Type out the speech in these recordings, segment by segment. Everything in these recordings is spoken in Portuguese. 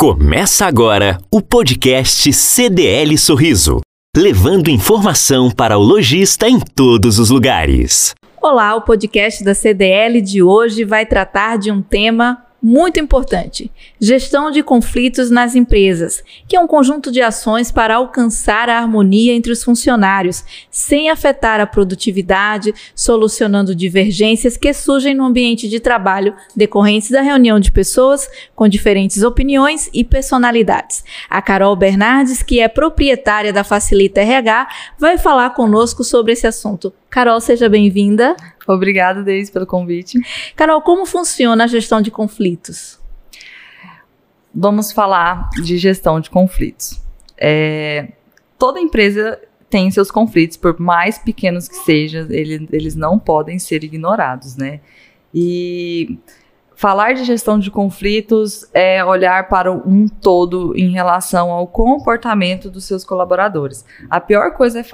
Começa agora o podcast CDL Sorriso, levando informação para o lojista em todos os lugares. Olá, o podcast da CDL de hoje vai tratar de um tema muito importante: gestão de conflitos nas empresas, que é um conjunto de ações para alcançar a harmonia entre os funcionários, sem afetar a produtividade, solucionando divergências que surgem no ambiente de trabalho decorrentes da reunião de pessoas com diferentes opiniões e personalidades. A Carol Bernardes, que é proprietária da Facilita RH, vai falar conosco sobre esse assunto. Carol, seja bem-vinda. Obrigada, Deise, pelo convite. Carol, como funciona a gestão de conflitos? Vamos falar de gestão de conflitos. É, toda empresa tem seus conflitos, por mais pequenos que sejam, ele, eles não podem ser ignorados, né? E falar de gestão de conflitos é olhar para um todo em relação ao comportamento dos seus colaboradores. A pior coisa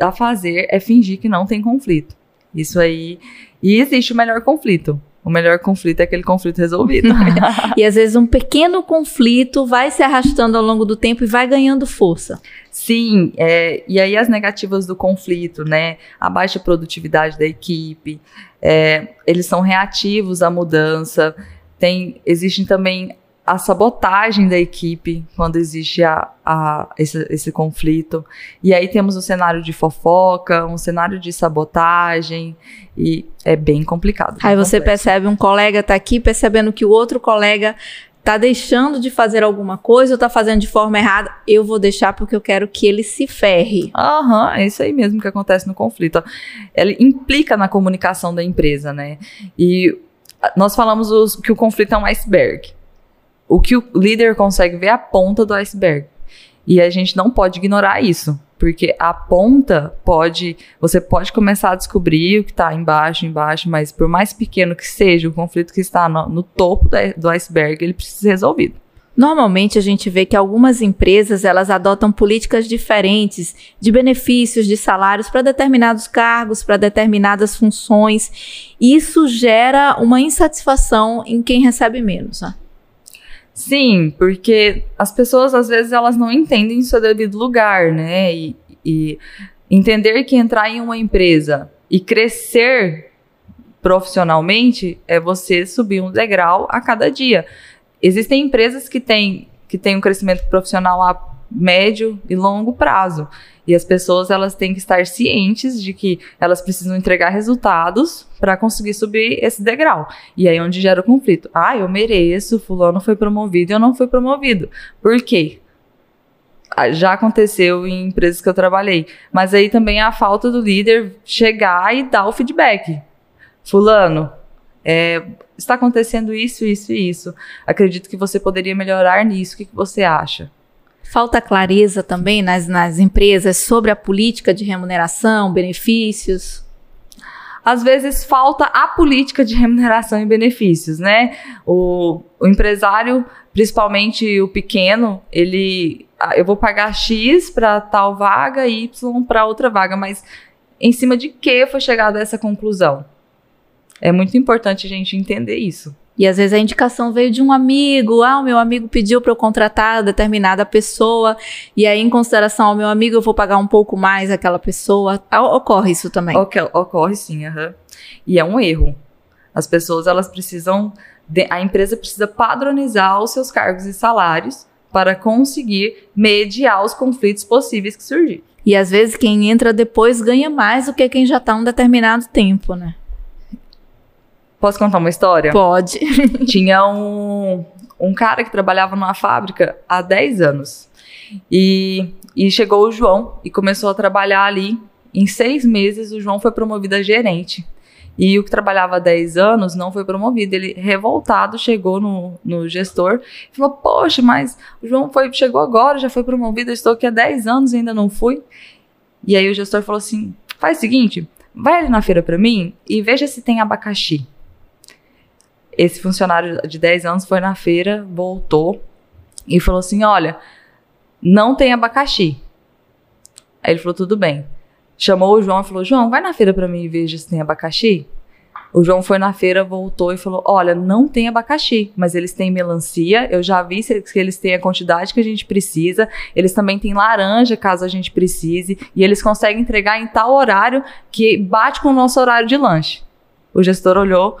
a fazer é fingir que não tem conflito. Isso aí. E existe o melhor conflito. O melhor conflito é aquele conflito resolvido. e às vezes um pequeno conflito vai se arrastando ao longo do tempo e vai ganhando força. Sim, é, e aí as negativas do conflito, né? A baixa produtividade da equipe, é, eles são reativos à mudança. Tem, existem também a sabotagem da equipe quando existe a, a, esse, esse, conflito. E aí temos um cenário de fofoca, um cenário de sabotagem, e é bem complicado. Aí você complexo. percebe um colega tá aqui percebendo que o outro colega tá deixando de fazer alguma coisa ou tá fazendo de forma errada, eu vou deixar porque eu quero que ele se ferre. Aham, é isso aí mesmo que acontece no conflito. Ele implica na comunicação da empresa, né? E nós falamos os, que o conflito é um iceberg o que o líder consegue ver é a ponta do iceberg. E a gente não pode ignorar isso, porque a ponta pode, você pode começar a descobrir o que está embaixo, embaixo, mas por mais pequeno que seja o conflito que está no, no topo do iceberg, ele precisa ser resolvido. Normalmente a gente vê que algumas empresas elas adotam políticas diferentes de benefícios, de salários para determinados cargos, para determinadas funções. Isso gera uma insatisfação em quem recebe menos. Né? Sim, porque as pessoas às vezes elas não entendem seu devido lugar, né? E, e entender que entrar em uma empresa e crescer profissionalmente é você subir um degrau a cada dia. Existem empresas que têm que têm um crescimento profissional a médio e longo prazo. E as pessoas elas têm que estar cientes de que elas precisam entregar resultados para conseguir subir esse degrau. E aí é onde gera o conflito. Ah, eu mereço, fulano foi promovido e eu não fui promovido. Por quê? Ah, já aconteceu em empresas que eu trabalhei. Mas aí também é a falta do líder chegar e dar o feedback. Fulano, é, está acontecendo isso, isso e isso. Acredito que você poderia melhorar nisso. O que, que você acha? Falta clareza também nas, nas empresas sobre a política de remuneração, benefícios? às vezes falta a política de remuneração e benefícios, né? O, o, empresário, principalmente o pequeno, ele, ah, eu vou pagar X para tal vaga e Y para outra vaga, mas em cima de que foi chegado a essa conclusão? É muito importante a gente entender isso. E às vezes a indicação veio de um amigo, ah, o meu amigo pediu para eu contratar determinada pessoa, e aí, em consideração ao meu amigo, eu vou pagar um pouco mais aquela pessoa. Ocorre isso também? Ocorre, ocorre sim, uhum. e é um erro. As pessoas, elas precisam, a empresa precisa padronizar os seus cargos e salários para conseguir mediar os conflitos possíveis que surgirem. E às vezes quem entra depois ganha mais do que quem já está um determinado tempo, né? Posso contar uma história? Pode. Tinha um, um cara que trabalhava numa fábrica há 10 anos. E, e chegou o João e começou a trabalhar ali. Em seis meses, o João foi promovido a gerente. E o que trabalhava há 10 anos não foi promovido. Ele, revoltado, chegou no, no gestor e falou: Poxa, mas o João foi, chegou agora, já foi promovido, eu estou aqui há 10 anos e ainda não fui. E aí o gestor falou assim: Faz o seguinte, vai ali na feira para mim e veja se tem abacaxi. Esse funcionário de 10 anos foi na feira, voltou e falou assim: Olha, não tem abacaxi. Aí ele falou: Tudo bem. Chamou o João e falou: João, vai na feira para mim e veja se tem abacaxi. O João foi na feira, voltou e falou: Olha, não tem abacaxi, mas eles têm melancia. Eu já vi que eles têm a quantidade que a gente precisa. Eles também têm laranja, caso a gente precise. E eles conseguem entregar em tal horário que bate com o nosso horário de lanche. O gestor olhou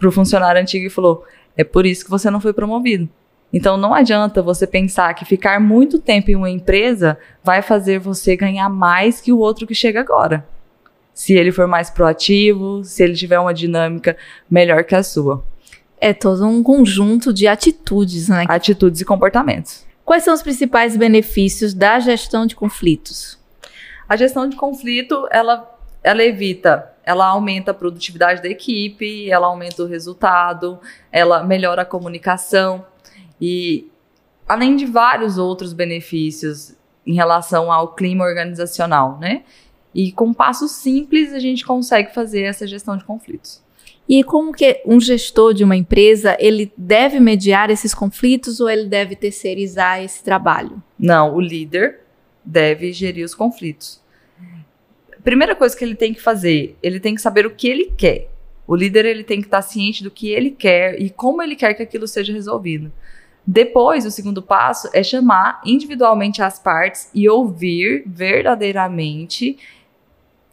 para o funcionário antigo e falou: É por isso que você não foi promovido. Então não adianta você pensar que ficar muito tempo em uma empresa vai fazer você ganhar mais que o outro que chega agora se ele for mais proativo, se ele tiver uma dinâmica melhor que a sua. É todo um conjunto de atitudes, né? Atitudes e comportamentos. Quais são os principais benefícios da gestão de conflitos? A gestão de conflito, ela, ela evita, ela aumenta a produtividade da equipe, ela aumenta o resultado, ela melhora a comunicação e além de vários outros benefícios em relação ao clima organizacional, né? E com passos simples a gente consegue fazer essa gestão de conflitos. E como que um gestor de uma empresa, ele deve mediar esses conflitos ou ele deve terceirizar esse trabalho? Não, o líder deve gerir os conflitos. Primeira coisa que ele tem que fazer, ele tem que saber o que ele quer. O líder ele tem que estar ciente do que ele quer e como ele quer que aquilo seja resolvido. Depois, o segundo passo é chamar individualmente as partes e ouvir verdadeiramente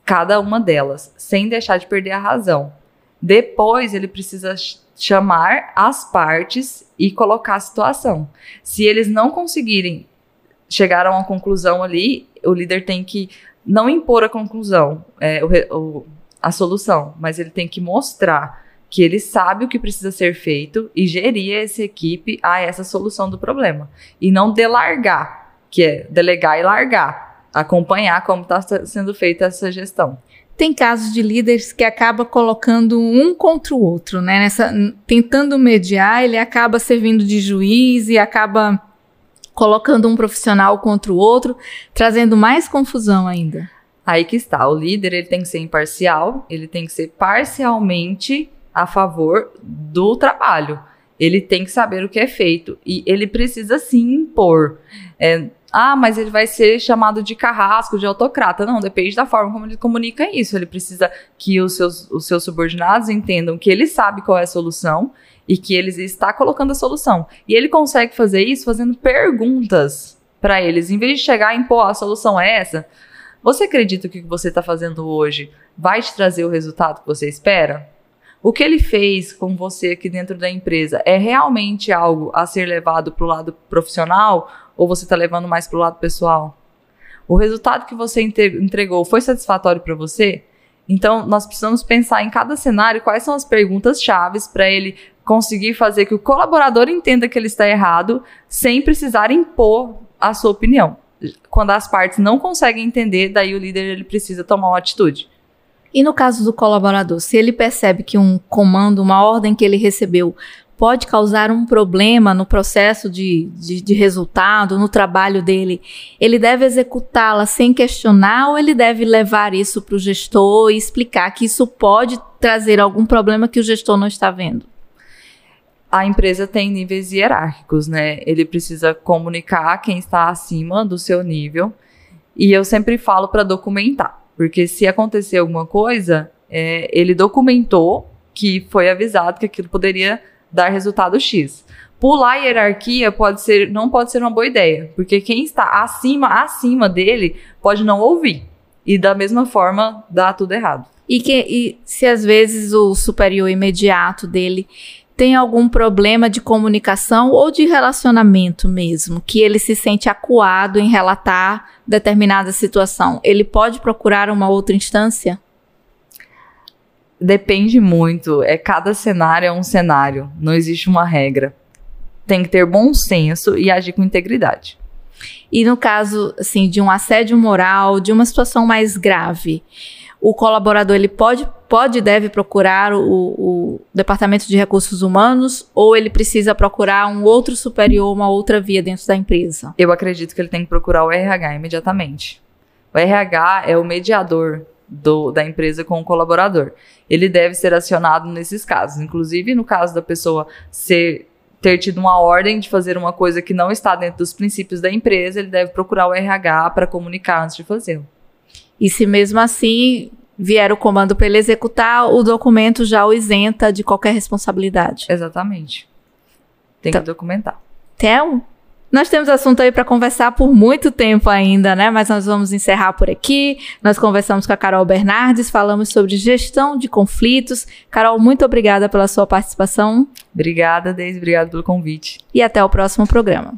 cada uma delas, sem deixar de perder a razão. Depois, ele precisa chamar as partes e colocar a situação. Se eles não conseguirem chegar a uma conclusão ali, o líder tem que não impor a conclusão, é, o, o, a solução, mas ele tem que mostrar que ele sabe o que precisa ser feito e gerir essa equipe a essa solução do problema. E não delargar, que é delegar e largar acompanhar como está sendo feita essa gestão. Tem casos de líderes que acaba colocando um contra o outro, né? Nessa, tentando mediar, ele acaba servindo de juiz e acaba colocando um profissional contra o outro, trazendo mais confusão ainda. Aí que está, o líder ele tem que ser imparcial, ele tem que ser parcialmente a favor do trabalho. Ele tem que saber o que é feito e ele precisa sim impor. É, ah, mas ele vai ser chamado de carrasco, de autocrata. Não, depende da forma como ele comunica isso. Ele precisa que os seus, os seus subordinados entendam que ele sabe qual é a solução e que ele está colocando a solução. E ele consegue fazer isso fazendo perguntas para eles. Em vez de chegar e impor a solução é essa, você acredita que o que você está fazendo hoje vai te trazer o resultado que você espera? O que ele fez com você aqui dentro da empresa é realmente algo a ser levado para o lado profissional ou você está levando mais para o lado pessoal? O resultado que você entregou foi satisfatório para você? Então, nós precisamos pensar em cada cenário quais são as perguntas chaves para ele conseguir fazer que o colaborador entenda que ele está errado sem precisar impor a sua opinião. Quando as partes não conseguem entender, daí o líder ele precisa tomar uma atitude. E no caso do colaborador, se ele percebe que um comando, uma ordem que ele recebeu pode causar um problema no processo de, de, de resultado, no trabalho dele, ele deve executá-la sem questionar ou ele deve levar isso para o gestor e explicar que isso pode trazer algum problema que o gestor não está vendo? A empresa tem níveis hierárquicos, né? Ele precisa comunicar quem está acima do seu nível. E eu sempre falo para documentar, porque se acontecer alguma coisa, é, ele documentou que foi avisado que aquilo poderia dar resultado X. Pular a hierarquia pode ser, não pode ser uma boa ideia, porque quem está acima, acima dele, pode não ouvir. E da mesma forma, dá tudo errado. E, que, e se às vezes o superior imediato dele tem algum problema de comunicação ou de relacionamento mesmo, que ele se sente acuado em relatar determinada situação, ele pode procurar uma outra instância? Depende muito. É cada cenário é um cenário. Não existe uma regra. Tem que ter bom senso e agir com integridade. E no caso, assim, de um assédio moral, de uma situação mais grave, o colaborador ele pode pode e deve procurar o, o, departamento de recursos humanos ou ele precisa procurar um outro superior, uma outra via dentro da empresa? Eu acredito que ele tem que procurar o RH imediatamente. O RH é o mediador do, da empresa com o colaborador. Ele deve ser acionado nesses casos. Inclusive, no caso da pessoa ser ter tido uma ordem de fazer uma coisa que não está dentro dos princípios da empresa, ele deve procurar o RH para comunicar antes de fazê-lo. E se mesmo assim vier o comando para ele executar, o documento já o isenta de qualquer responsabilidade. Exatamente. Tem Tá. que documentar. Theo, nós temos assunto aí para conversar por muito tempo ainda, né? Mas nós vamos encerrar por aqui. Nós conversamos com a Carol Bernardes, falamos sobre gestão de conflitos. Carol, muito obrigada pela sua participação Obrigada, Deise. Obrigada pelo convite. e até o próximo programa.